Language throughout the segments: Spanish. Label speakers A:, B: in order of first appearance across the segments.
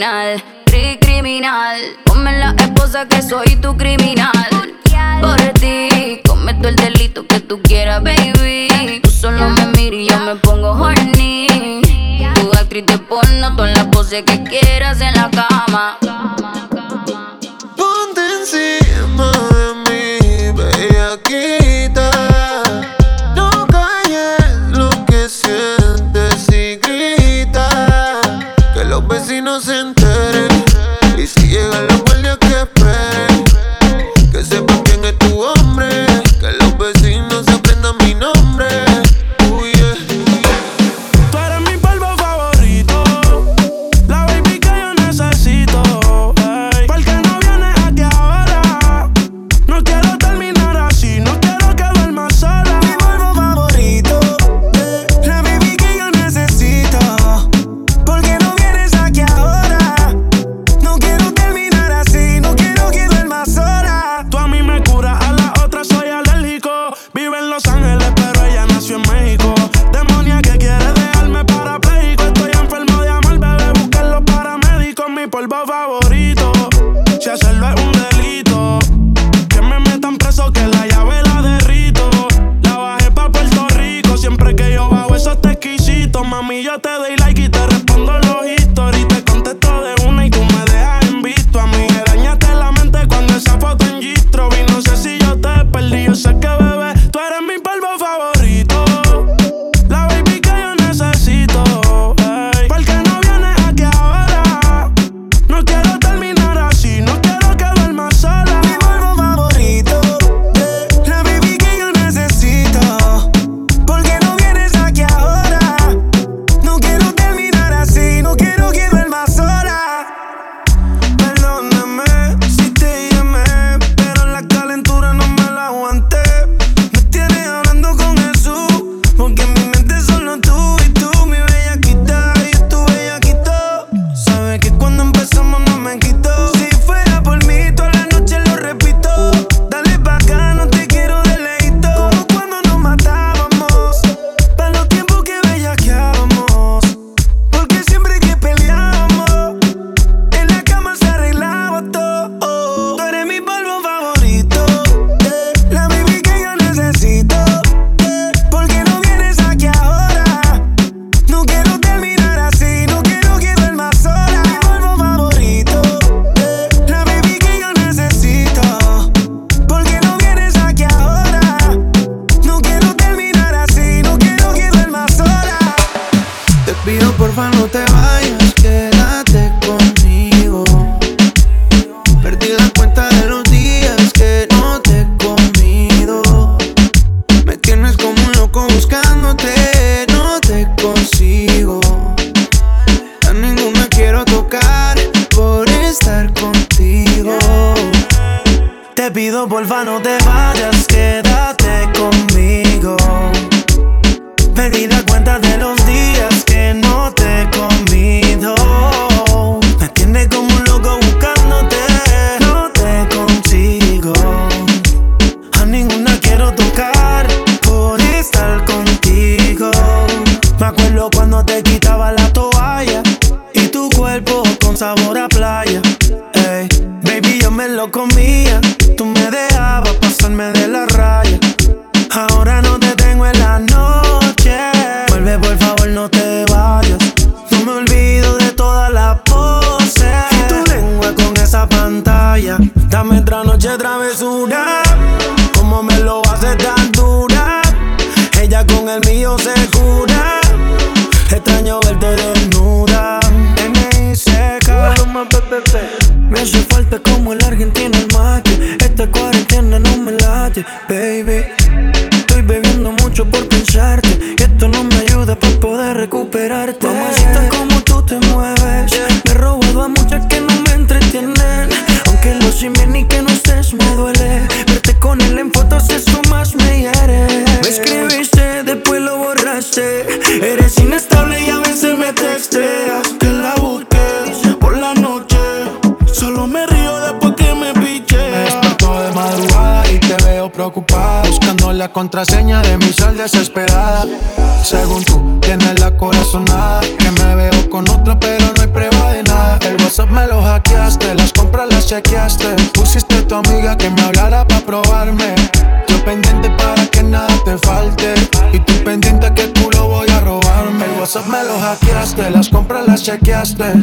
A: criminal, tri criminal. Ponme la esposa que soy tu criminal. Por ti cometo el delito que tú quieras, baby. Tú solo me miras y yo me pongo horny. Tu actriz te porno todas las poses que quieras en la cama.
B: Ponte encima de mí,
C: baby, aquí.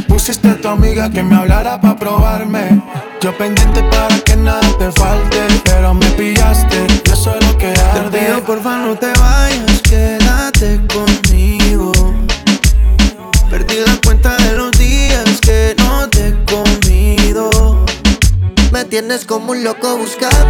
D: Pusiste a tu amiga que me hablara pa' probarme. Yo pendiente para que nada te falte, pero me pillaste. Yo soy lo que arde.
E: Te pido porfa no te vayas, quédate conmigo. Perdí la cuenta de los días que no te he comido. Me tienes como un loco
D: buscando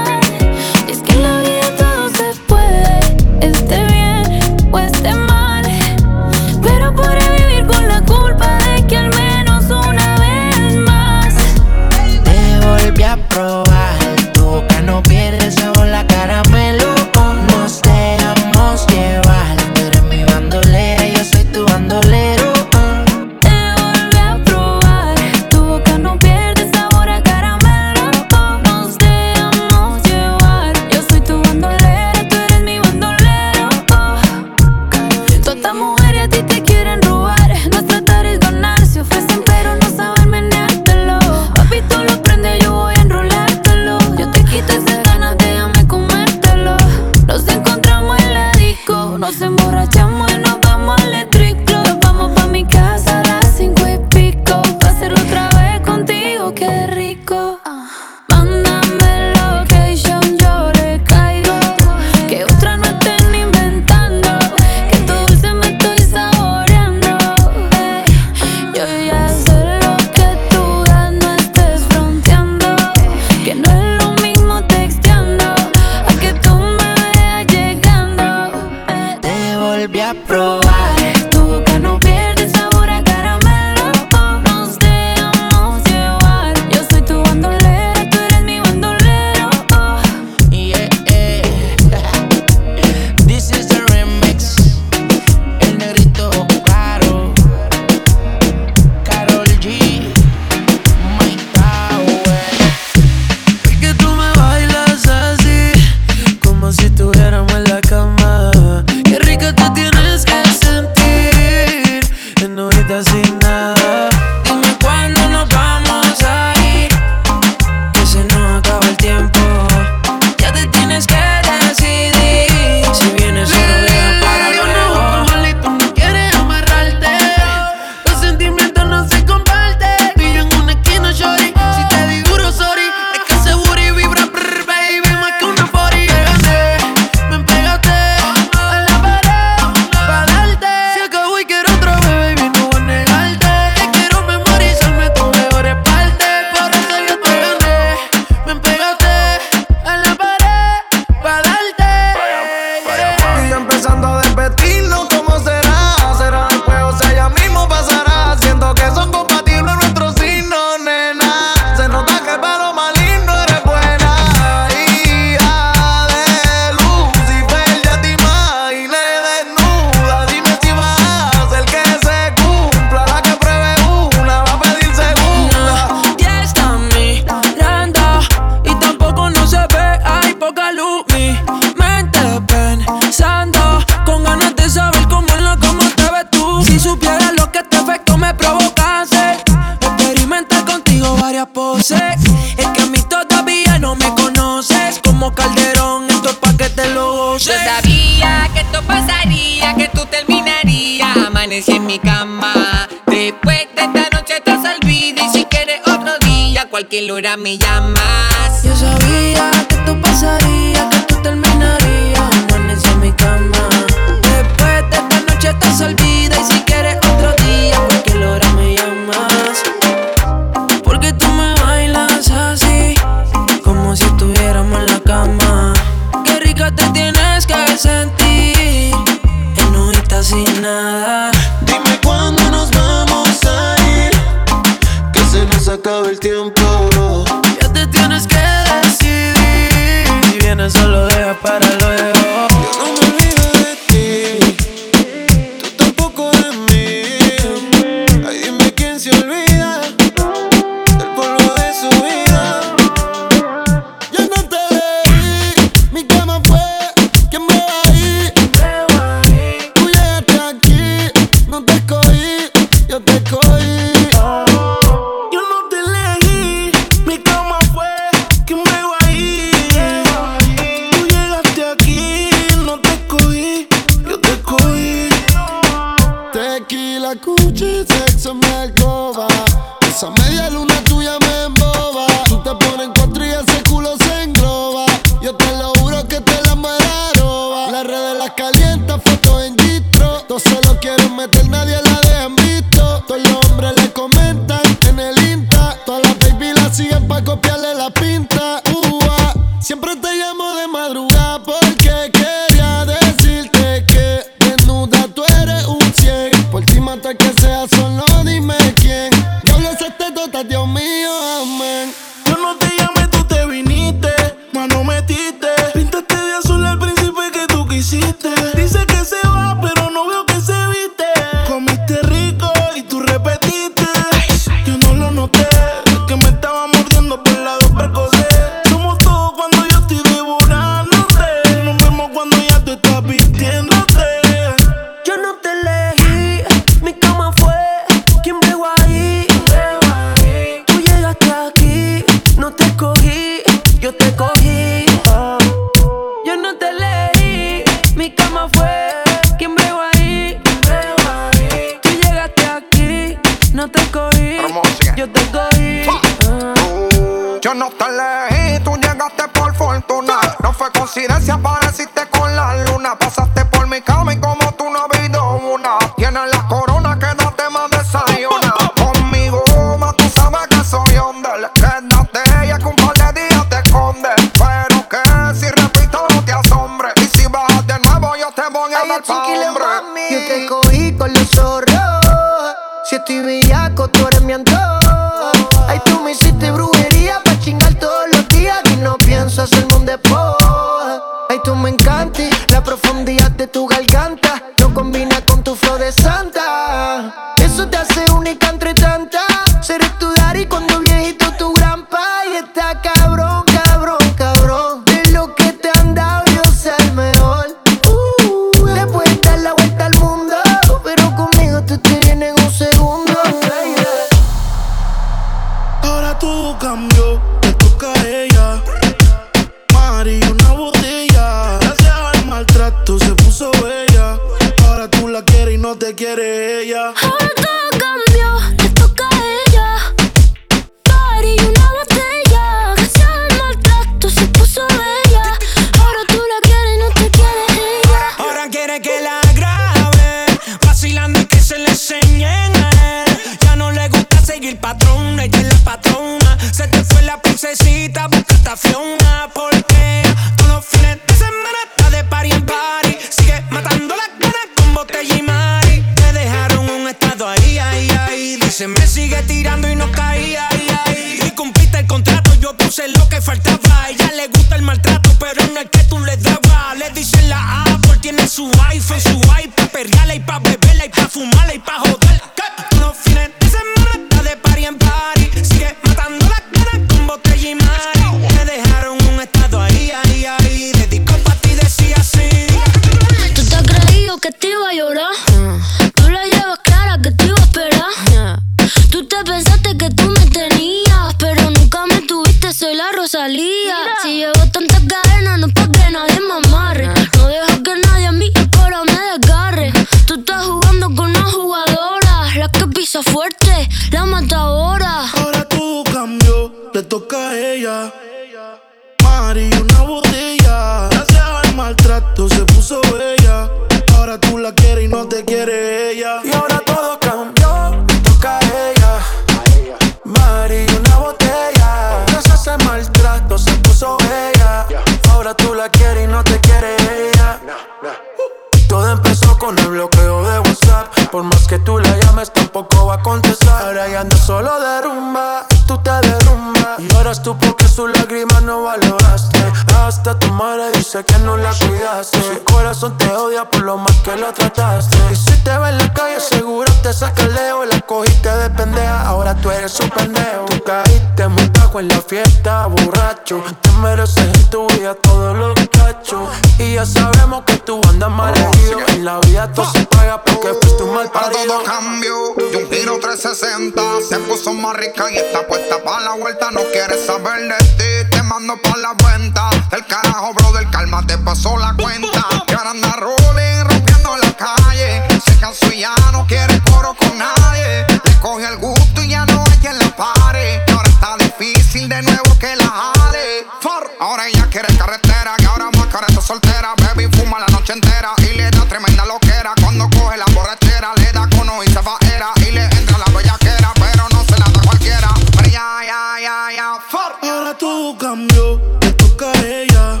D: que la
F: jale For, Ahora ella quiere carretera Que ahora más cara está soltera Baby fuma la noche entera Y le da tremenda loquera Cuando coge la borrachera Le da cono y se va era Y le entra la bellaquera Pero no se la da cualquiera Pero ya, ya, ya, ya For
C: Ahora todo cambió, le toca a ella.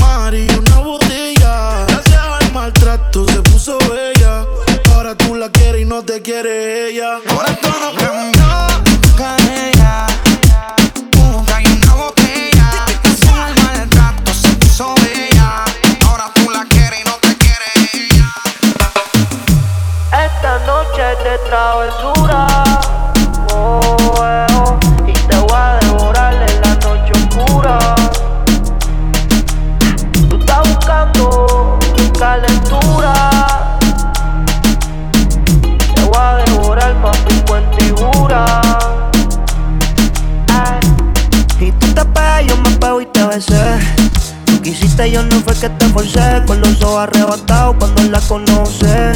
C: Mari, una botella. Gracias al maltrato se puso bella. Ahora tú la quieres y no te quiere ella.
F: Ahora todo
G: Oh, eh, oh, y te voy a devorar en la noche oscura. Tú estás buscando calentura. Te voy a devorar más cuenta y. Y tú te pegas, yo me pego y te besé. Tú quisiste, yo no fue que te forcé. Con los ojos arrebatados cuando la conoce.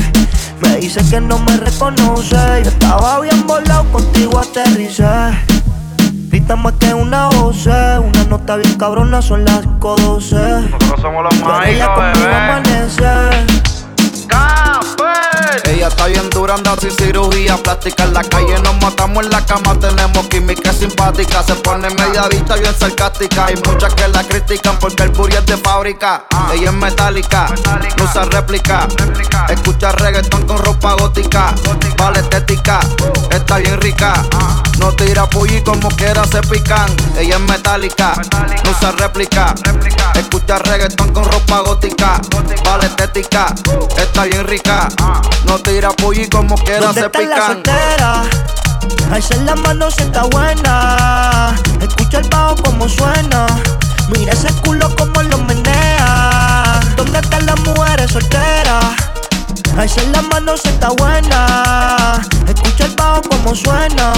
G: Me dice que no me reconoce. Yo estaba bien volado, contigo aterricé. Grita más que una voz, una nota bien cabrona, son las 5.12.
H: Nosotros somos los mágicos,
G: conmigo
H: bebé.
G: amanece.
H: Ella está bien dura, anda sin cirugía plástica. En la calle nos matamos en la cama, tenemos química simpática. Se pone media vista bien sarcástica. Hay muchas que la critican porque el booty es de fábrica. Ella es metálica, no usa réplica. Escucha reggaetón con ropa gótica. Vale estética, está bien rica. No tira pulli como quiera se pican. Ella es metálica, no usa réplica. Escucha reggaetón con ropa gótica. Vale estética, está bien rica. No tira pollo y como quiera se
G: está
H: pican.
G: La la mano si está buena. Escucha el bajo como suena. Mira ese culo como lo menea. ¿Dónde están las mujeres solteras? Alza la mano si está buena. Escucha el bajo como suena.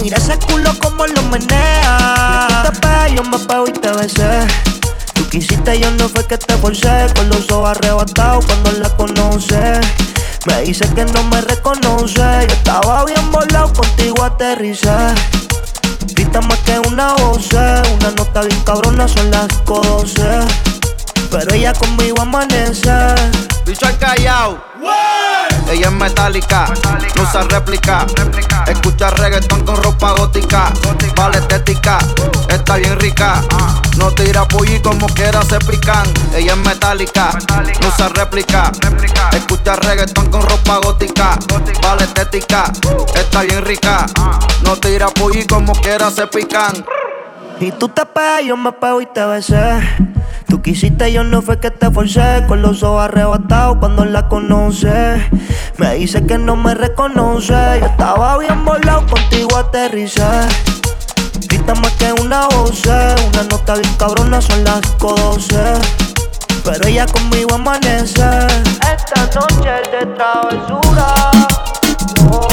G: Mira
C: ese culo como lo menea. Tú te pegas, yo me pego y te besé. Tú quisiste, yo no fue que te forcé. Con los ojos arrebatados cuando la conoce. Me dice que no me reconoce. Yo estaba bien volado, contigo aterricé. Grita más que una voz, eh. una nota bien cabrona son las cosas pero ella conmigo amanece.
H: Bicho al callao. Ella es metálica, no usa réplica. Escucha reggaetón con ropa gótica. gótica. Vale estética, uh. está bien rica. Ah. No tira y como quiera se pican. Ella es metálica, no usa réplica. Escucha reggaetón con ropa gótica. gótica. Vale estética, uh. está bien rica. Ah. No tira y como quiera se pican.
C: Y tú te pegas, yo me pego y te besé quisiste, yo no fue que te forcé. Con los ojos arrebatados cuando la conoce. Me dice que no me reconoce. Yo estaba bien volado, contigo aterricé. Grita más que una voz, una nota bien cabrona, son las 12. Pero ella conmigo amanece. Esta noche es de travesura. Oh.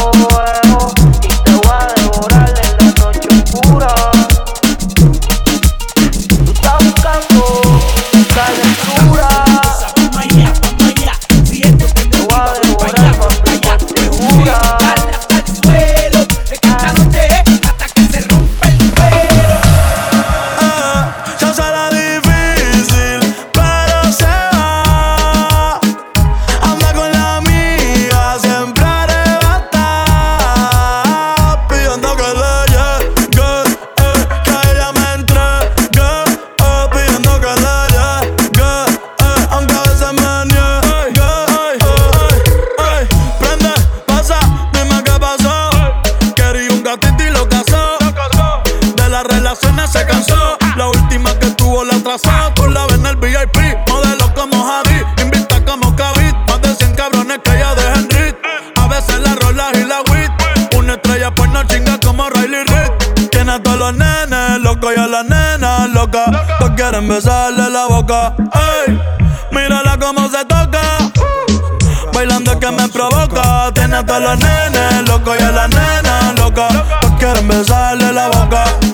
I: me provoca. Tiene a todos los nenes, loco y a la nena, loca.
C: No quieren besarle la
J: boca.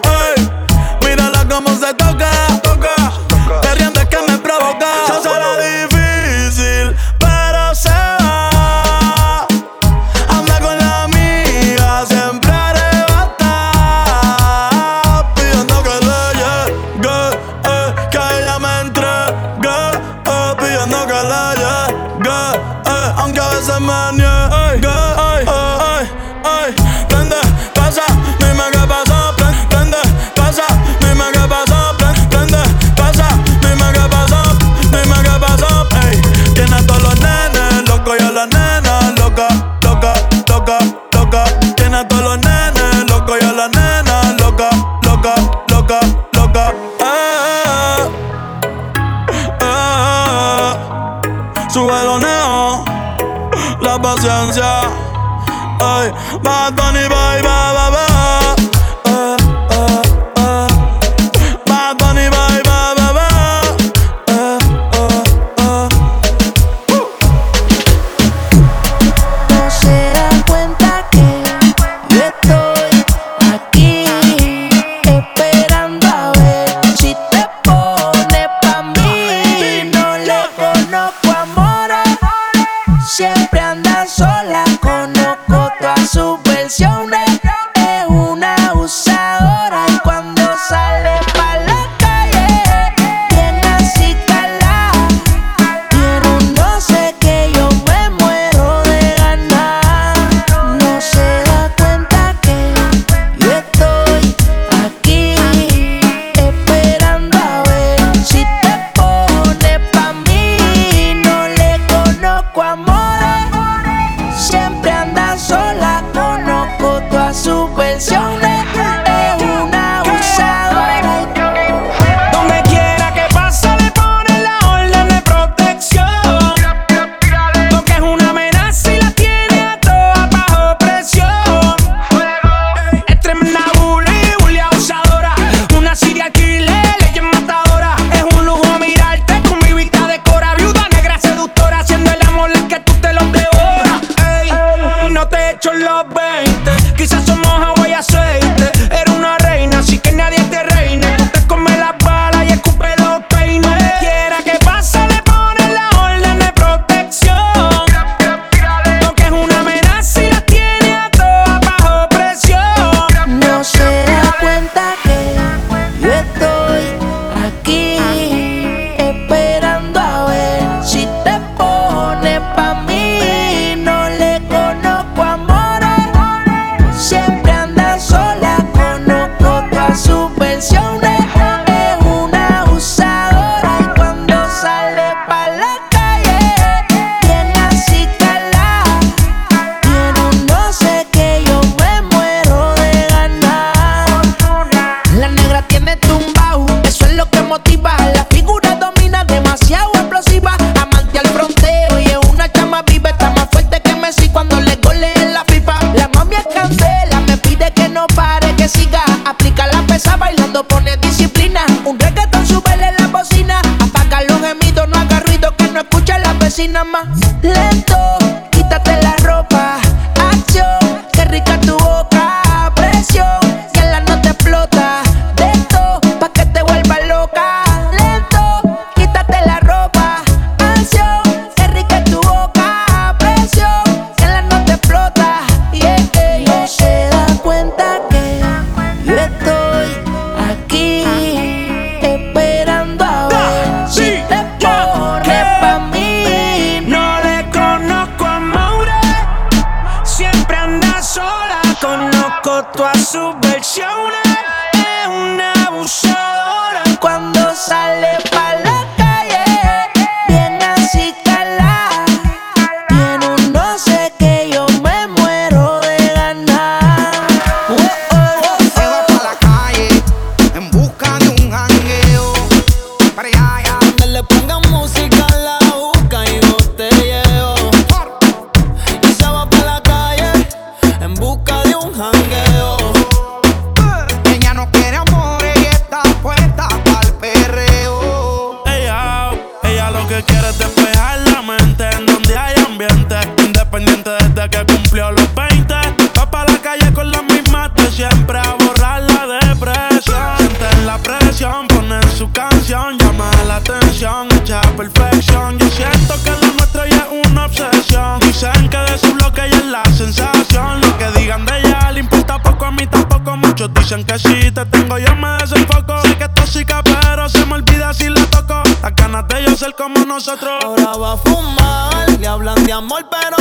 K: Ahora va a fumar, le hablan de amor, pero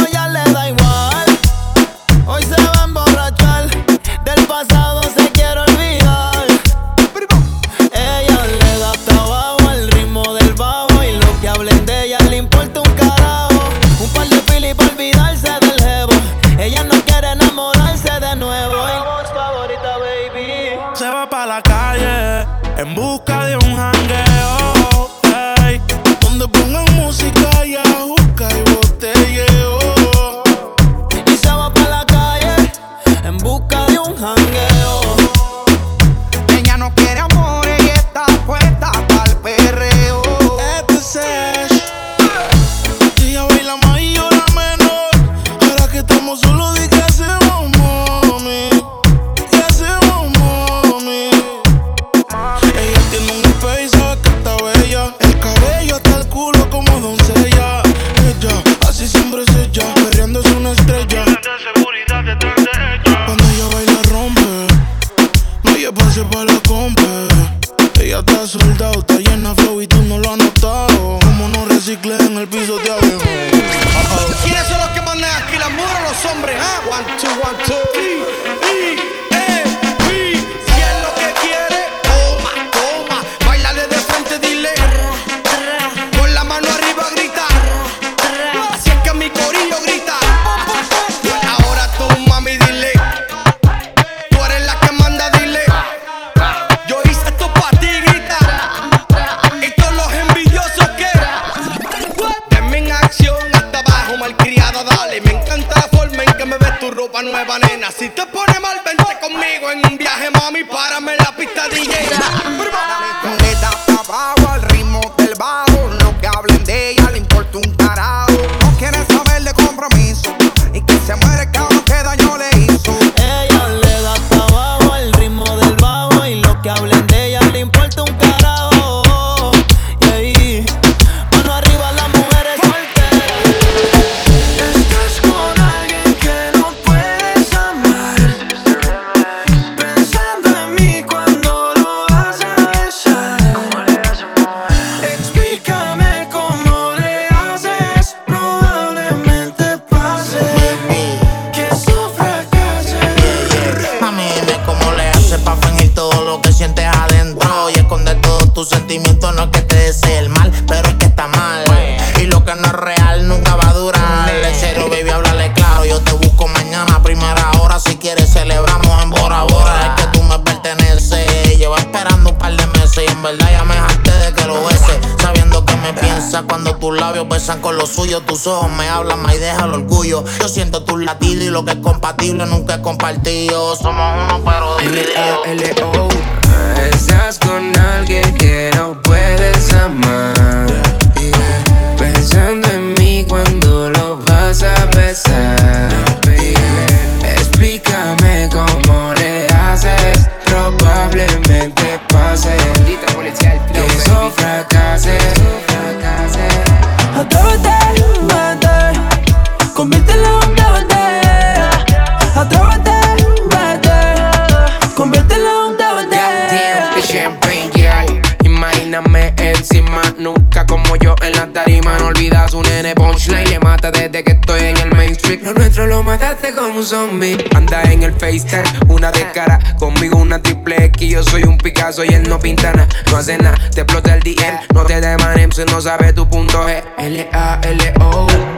L: tuyo, tus ojos me hablan más y deja el orgullo. Yo siento tus latidos y lo que es compatible nunca es compartido. Somos uno pero
M: divididos. trataste como un zombie. Anda en el FaceTime, una de cara. Conmigo una triple X. Yo soy un Picasso y él no pinta nada. No hace nada, te explota el DM. No te demanem si no sabe tu punto G. L-A-L-O.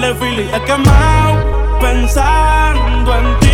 E: De
C: fili he quemado pensando en ti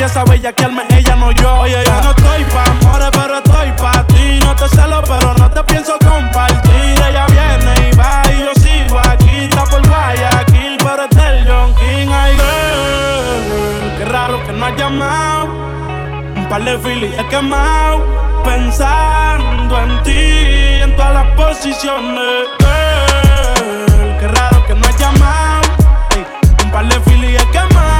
C: empieza a bellaquearme, ella no yo. Oye, no estoy pa' amores, pero estoy pa' ti. No te celo, pero no te pienso compartir. Ella viene y va y yo sigo aquí. Está por Guayaquil, pero es del John King. Ay, girl, qué raro que no has llamado. Un par de filis he quemado. Pensando en ti, en todas las posiciones. Girl, qué raro que no has llamado. Un par de filis he quemado.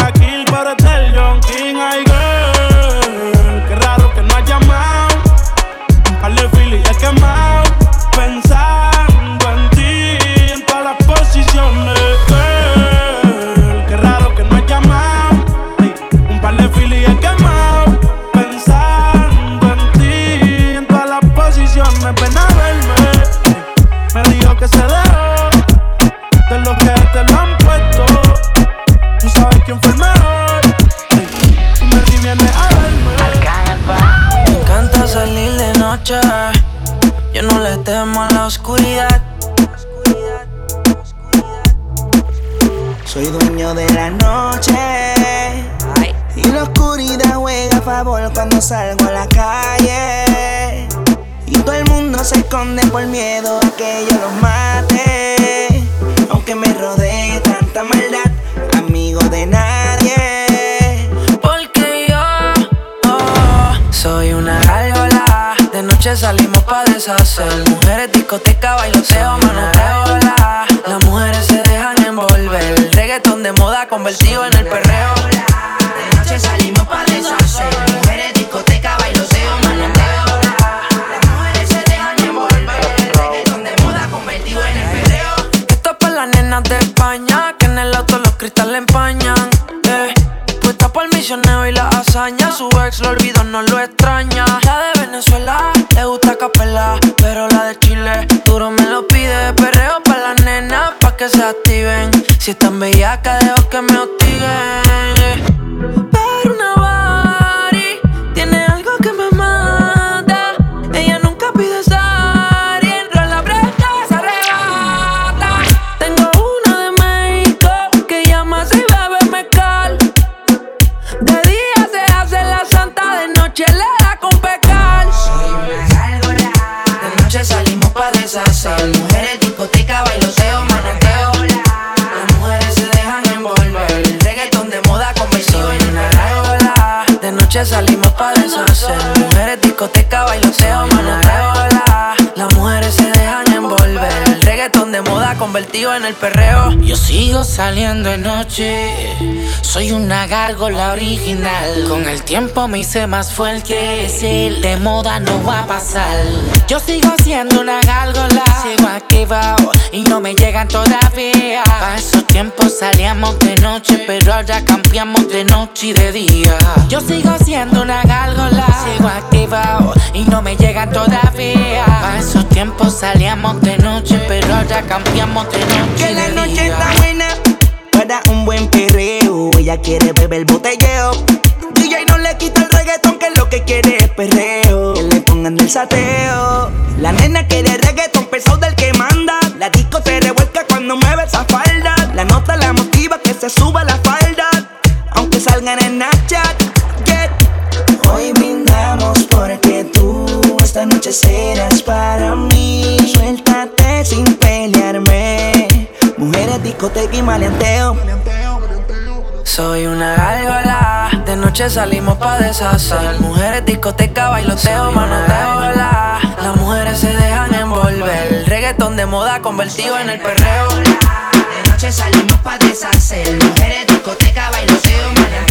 N: Soy dueño de la noche. Y la oscuridad juega a favor cuando salgo a la calle. Y todo el mundo se esconde por miedo a que yo los mate. Aunque me rodee tanta maldad, amigo de nadie.
O: Porque yo oh, soy una gárgola. De noche salimos pa' deshacer. Mujeres, discoteca, bailoteo, manoteo. la. Las mujeres se dejan envolver. De moda convertido en el perreo.
N: De noche salimos pa' deshacer. Mujeres, discoteca, bailoteo, manoteo. Las mujeres se dejan envolver. Reggaetón de moda convertido en el perreo.
O: Esto es para las nenas de España. Que en el auto los cristales empañan. Eh. Puesta el misionero y la hazaña. Su ex lo olvidó, no lo extraña. La de Venezuela le gusta capela. Pero la de Chile duro me lo pide. Perreo para las nenas pa' que se activen. Si están bellacas, dejo que me hostiguen. Convertido en el perreo.
L: Yo sigo saliendo de noche, soy una gárgola original. Con el tiempo me hice más fuerte, si de moda no va a pasar. Yo sigo siendo una gárgola, sigo activado y no me llegan todavía. Pa' esos tiempos salíamos de noche, pero ahora cambiamos de noche y de día. Yo sigo siendo una gárgola, sigo activado y no me llegan todavía. Pa' esos tiempos salíamos de noche, pero ahora cambiamos de noche y
N: Que la
L: de
N: noche
L: día.
N: está buena para un buen perreo. Ella quiere beber botelleo. DJ no le quita el reggaetón, que lo que quiere es perreo. Que le pongan el sateo. La nena quiere reggaetón pesado del que manda. La disco se revuelca cuando mueve esa falda. La nota la motiva que se suba la falda. Aunque salgan en Snapchat. Yeah. Hoy brindamos porque tú esta noche serás para mí. Suéltate
P: mujeres, discoteca y maleanteo.
O: Soy una gárgola, noche salimos pa' deshacer. Mujeres, discoteca, bailoteo, manoteo, la. Las mujeres se dejan envolver. Reggaetón de moda convertido en el perreo.
Q: De noche salimos pa' deshacer. Mujeres, discoteca, bailoteo, manoteo,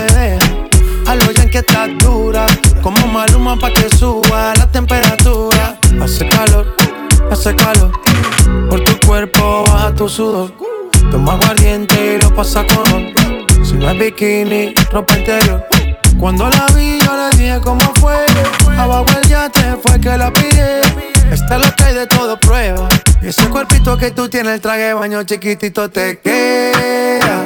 D: que estás dura. Como maluma pa' que suba la temperatura. Hace calor, hace calor. Por tu cuerpo baja tu sudor. Toma aguardiente y lo pasa con Si no es bikini, ropa interior. Cuando la vi, yo le dije cómo fue. Abajo el yate fue que la pide. Esta es la que hay de todo prueba. Ese cuerpito que tú tienes, el traje baño chiquitito te queda.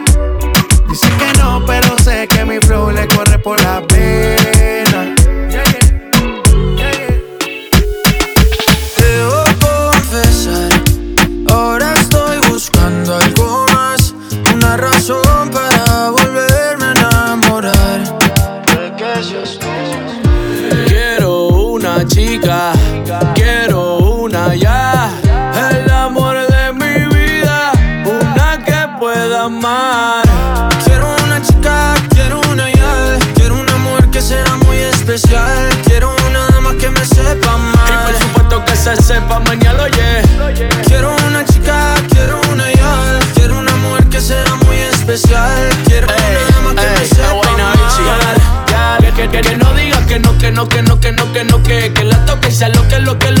D: Dice que no, pero sé que mi flow le corre por la pena.
R: Quiero una chica, quiero una ya,
O: quiero una mujer que sea muy especial, quiero una dama que me sepa amar.
R: Que,
O: que, que
R: no diga que no, que no, que no, que no, que no, que Que la toque y sea lo que, lo que, lo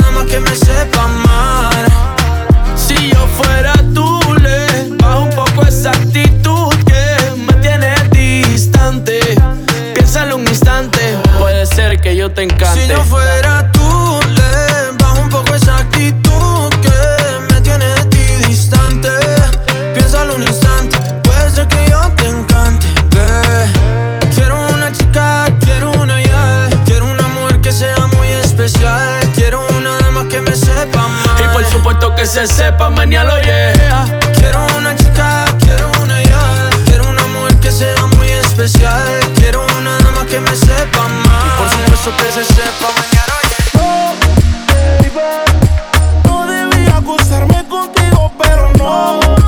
O: que me sepa amar.
R: Si yo fuera tú, le bajo un poco esa actitud que me tiene distante. Piénsalo un instante, puede ser que yo te encante.
O: Si yo fuera tú, le que
R: se sepa mañana, yeah
O: Quiero una chica, quiero una ya, quiero una mujer que sea muy especial, quiero una dama que me sepa amar. Y por supuesto que se sepa mañana,
C: No debía acostarme contigo, pero no.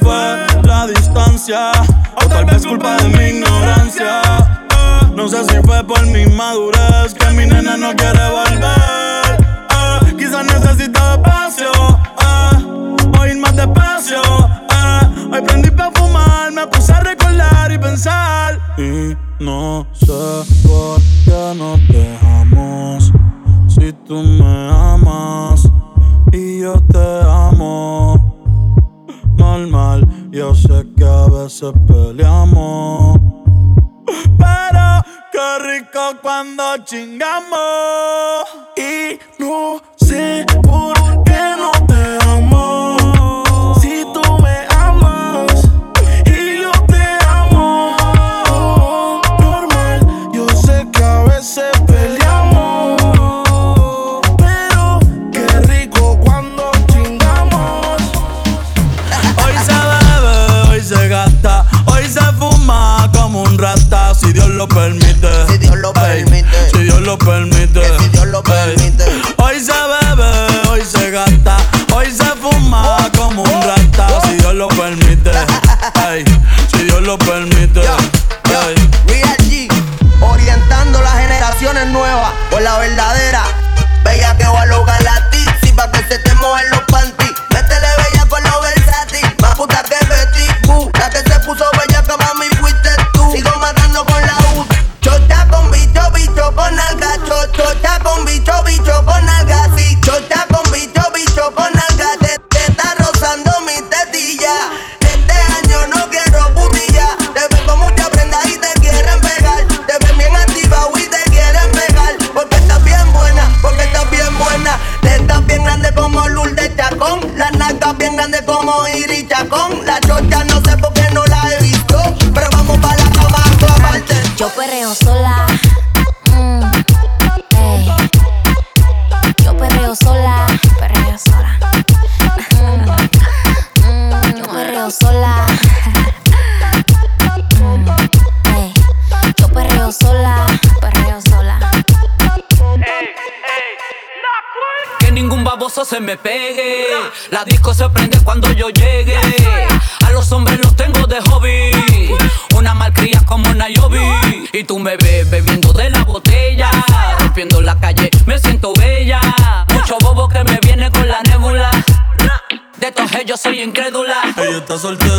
C: Fue la distancia o tal vez culpa de mi ignorancia. Ah, No sé si fue por mi madurez que mi nena no quiere volver. Ah, Quizás necesito espacio, ah, o ir más despacio. ah. Hoy prendí pa' fumar, me puse a recordar y pensar. Y no sé por qué no te dejamos. Si tú me Yo sé que a veces peleamos, pero qué rico
D: cuando chingamos. Y no se por lo permite.
Q: me pegue. La disco se prende cuando yo llegue. A los hombres los tengo de hobby. Una malcría como Nairobi. Y tú me ves bebiendo de la botella. Rompiendo la calle, me siento bella. Mucho bobo que me viene con la nébula. De todos ellos soy incrédula.
D: Ella está soltera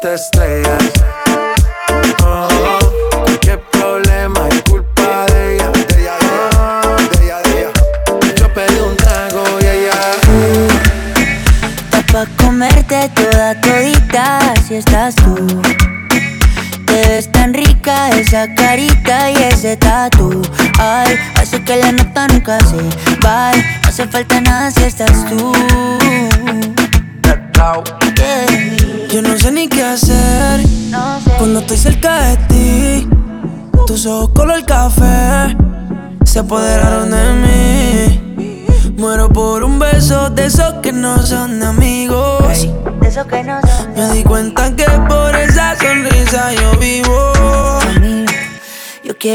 S: That's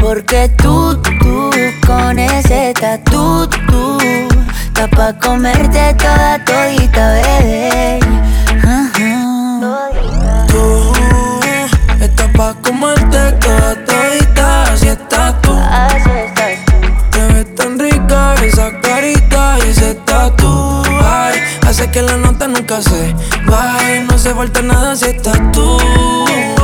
S: Porque tú, tú, con ese tatu, tú, está pa' comerte toda todita, bebé.
O: Tú estás pa' comerte toda todita, así estás tú. Te ves tan rica esa carita y ese tatu. Ay, hace que la nota nunca se vaya. No hace falta nada si estás tú.
S: Tú,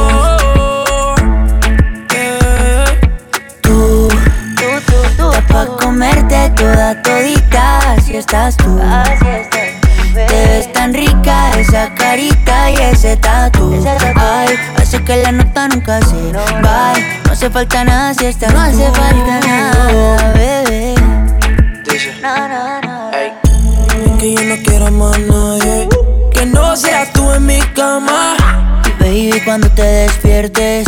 S: pa' comerte toda todita, así estás tú. Te ves tan rica esa carita y ese tatu. Ay, hace que la nota nunca se va. No hace falta nada si estás No hace falta nada, bebé. No, no, no.
O: Que yo no quiero más nadie. Que no seas tú en mi cama.
S: Baby, cuando te despiertes,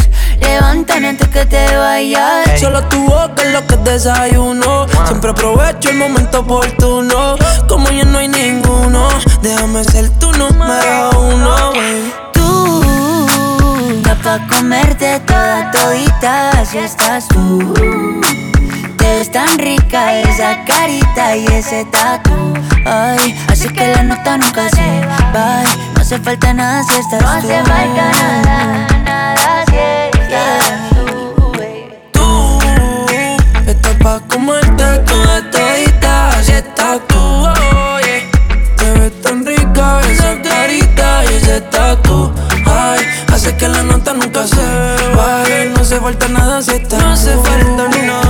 S: levántame antes que te vayas.
O: Solo tu boca es lo que desayuno. Siempre aprovecho el momento oportuno. Como ya no hay ninguno, déjame ser tu número uno. baby.
S: Tú, está pa' comerte toda todita, así estás tú. Te ves tan rica esa carita y ese tatu. Ay, así que la nota nunca se va. No hace falta nada si estás no tú. No hace falta nada
O: pa' comerte toda todita, así estás tú. oye. Te ves tan rica esa carita y ese tatu. Ay, hace que la nota nunca se vaya. No hace falta nada si estás No hace falta nada,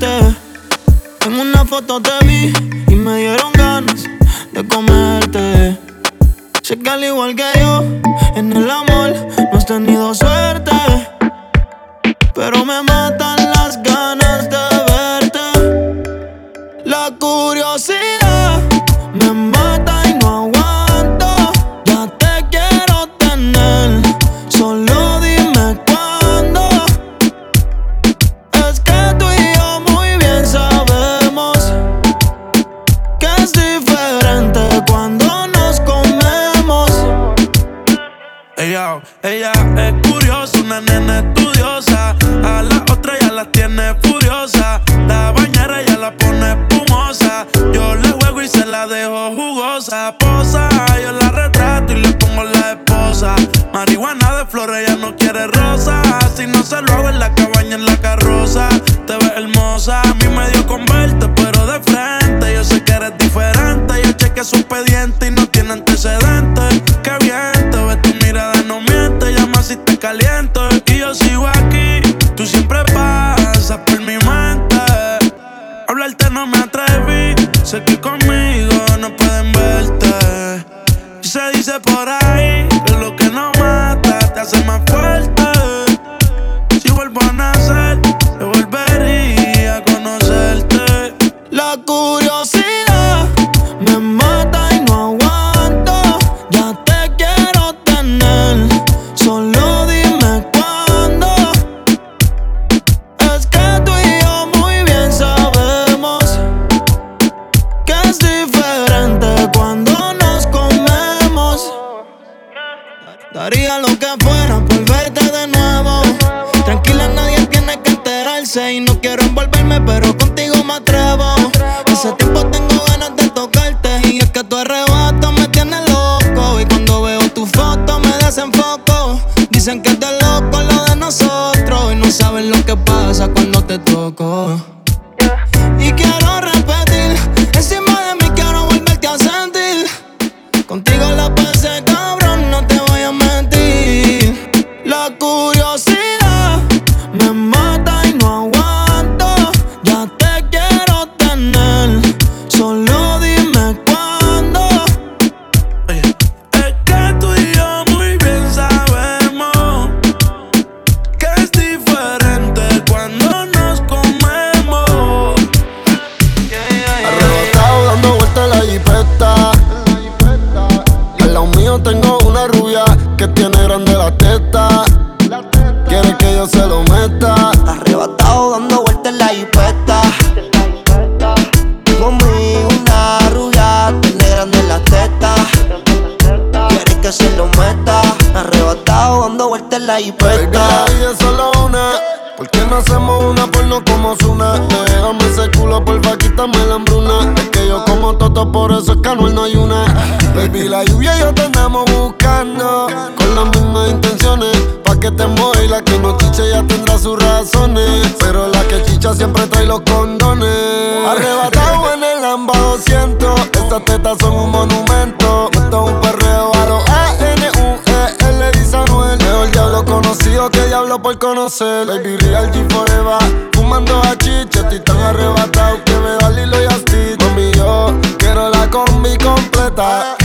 C: verte. En una foto te vi y me dieron ganas de comerte. Sé que al igual que yo, en el amor no has tenido suerte. Pero me matan las ganas la
T: Baby, vida es solo una. ¿Por qué no hacemos una porno como Zuna? Déjame ese culo, porfa, quítame la hambruna. Es que yo como toto, por eso es que no hay una. Baby, la lluvia y yo te andamos buscando. Con las mismas intenciones. Pa' que te mueva la que no chiche ya tendrá sus razones. Pero la que chicha siempre trae los condones. Arrebatado en el Lamba 200. Estas tetas son un monumento. Que diablo por conocer. Baby, real G forever. Fumando a chicha, estoy tan arrebatado que me da Lilo y Stitch. Mami, yo quiero la combi completa.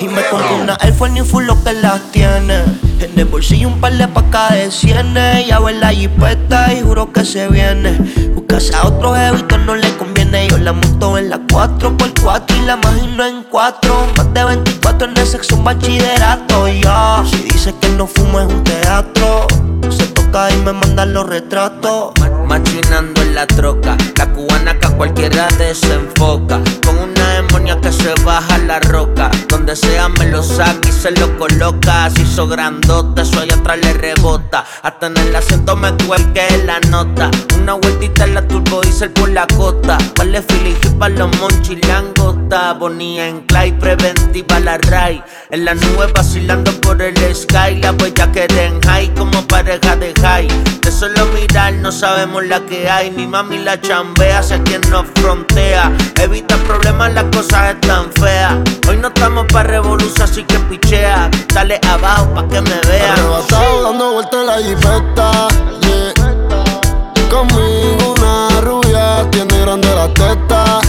G: Y me compro una Air Force New Full lo que las tiene. En el bolsillo un par de pacas de cienes. Ya en la jipeta y juro que se viene. Buscase a otro jevito no le conviene. Yo la monto en la 4x4 y la imagino en 4. Más de 24 en el sexo bachillerato. Ya, si dice que no fumo es un teatro. Se toca y me mandan los retratos.
U: Machinando en la troca, la cubana que a cualquiera desenfoca. Con una que se baja la roca. Donde sea me lo saca y se lo coloca. Así hizo grandote, eso allá atrás le rebota. Hasta en el asiento me cuelgue la nota. Una vueltita en la turbo diesel por la costa. Vale Philly para los monchis langota. Bonía en clay, preventiva la ray. En la nube vacilando por el sky. La huella que en high como pareja de high. De solo mirar no sabemos la que hay. Mi mami la chambea, sé quien nos frontea. Evita problemas, las cosas están feas. Hoy no estamos pa' revolución, así que pichea. Dale abajo pa' que me vean.
T: Arrebatado dando vueltas en la jipeta. Yeah. Conmigo una rubia tiene grande la teta.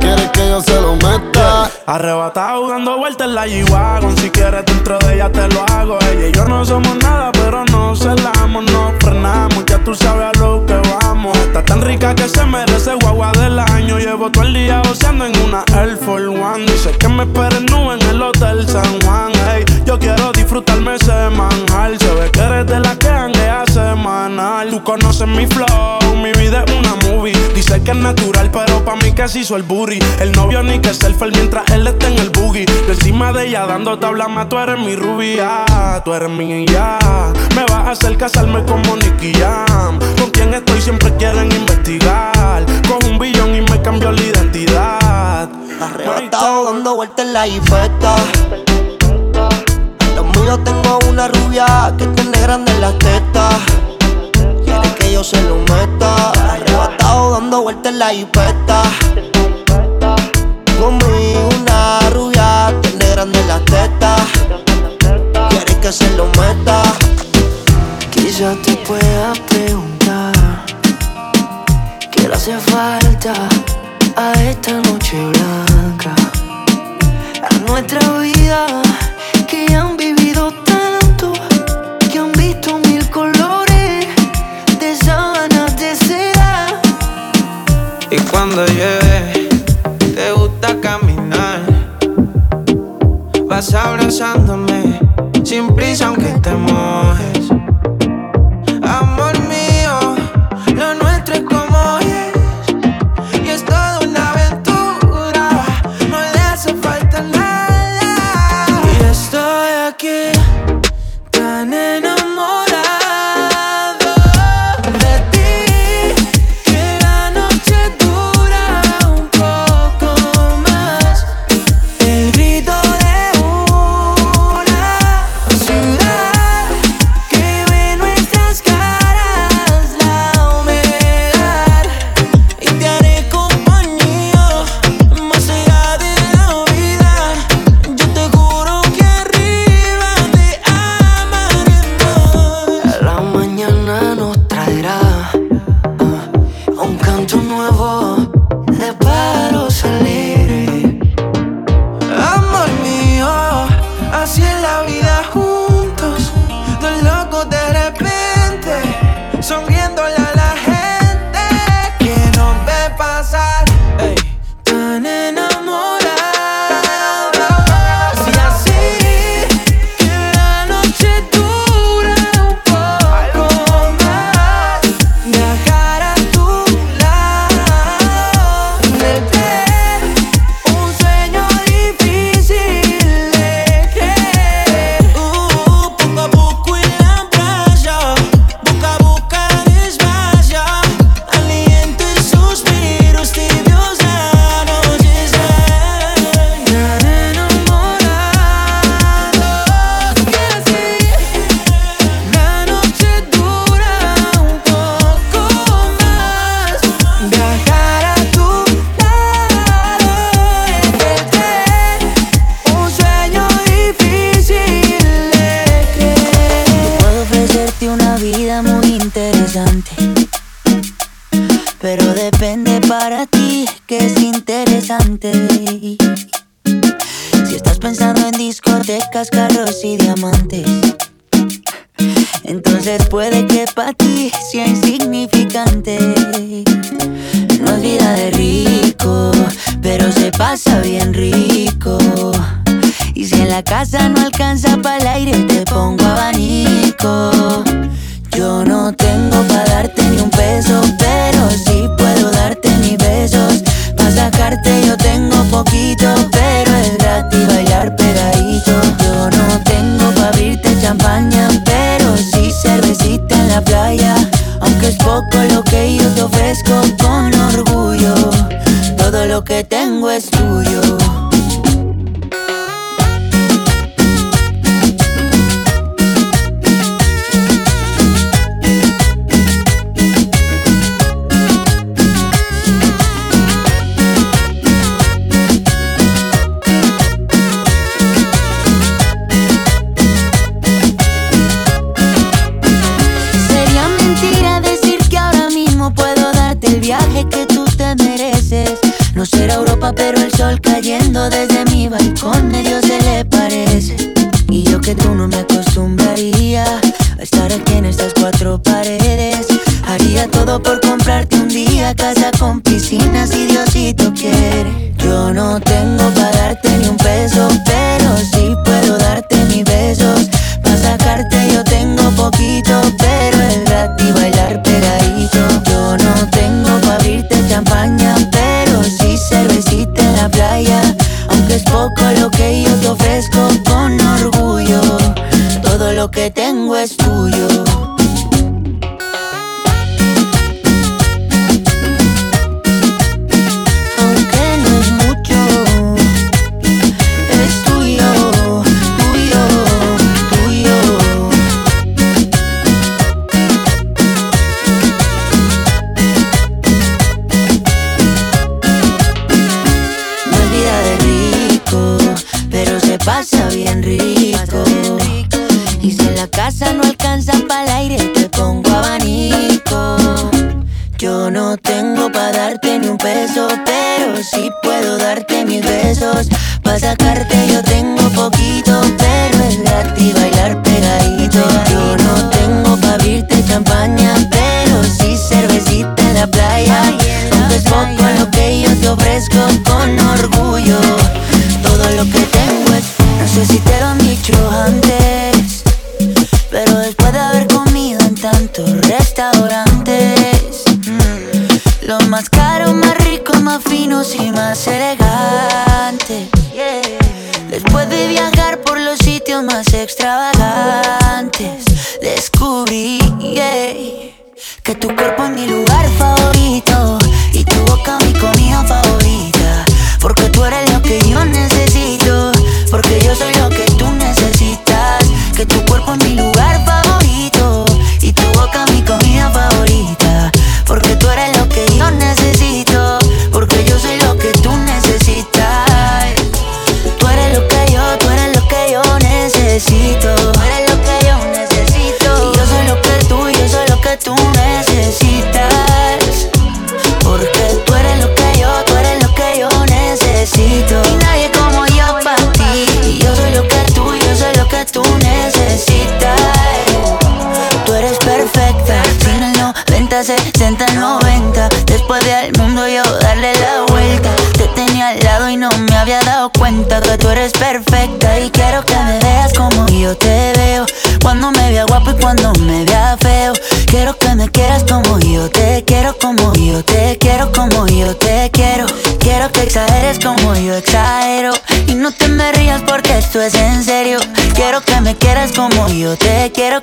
T: Quiere que yo se lo
C: Arrebatado dando vueltas en la G-Wagon. Si quieres dentro de ella te lo hago. Ella y yo no somos nada pero no celamos No frenamos, ya tú sabes a lo que vamos. Está tan rica que se merece guagua del año. Llevo todo el día goceando en una Air Force One. Dice que me esperen nube en el Hotel San Juan. Ey, Yo quiero disfrutarme ese manjar. Se ve que eres de la que hanguea semanal Tú conoces mi flow, mi vida es una movie Dice que es natural pero pa' mí se hizo el booty El novio ni que selfie mientras él está en el boogie. Yo encima de ella dando tabla más, tú eres mi rubia, tú eres mi ya. Me vas a hacer casarme como Nicky Jam. Con quien estoy siempre quieren investigar. Con un billón y me cambió la identidad.
G: Arrebatado dando vueltas en la los
O: míos tengo una rubia que tiene grandes las tetas. Quiere que yo se lo meta. Arrebatado dando vueltas en la hipeta.
V: la
S: casa no alcanza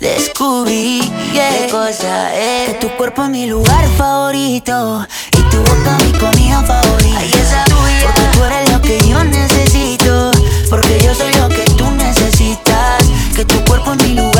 S: descubrí qué cosa es. Que tu cuerpo es mi lugar favorito y tu boca mi comida favorita. Ay, esa tuya. Porque tú eres lo que yo necesito, porque yo soy lo que tú necesitas. Que
O: tu cuerpo es mi lugar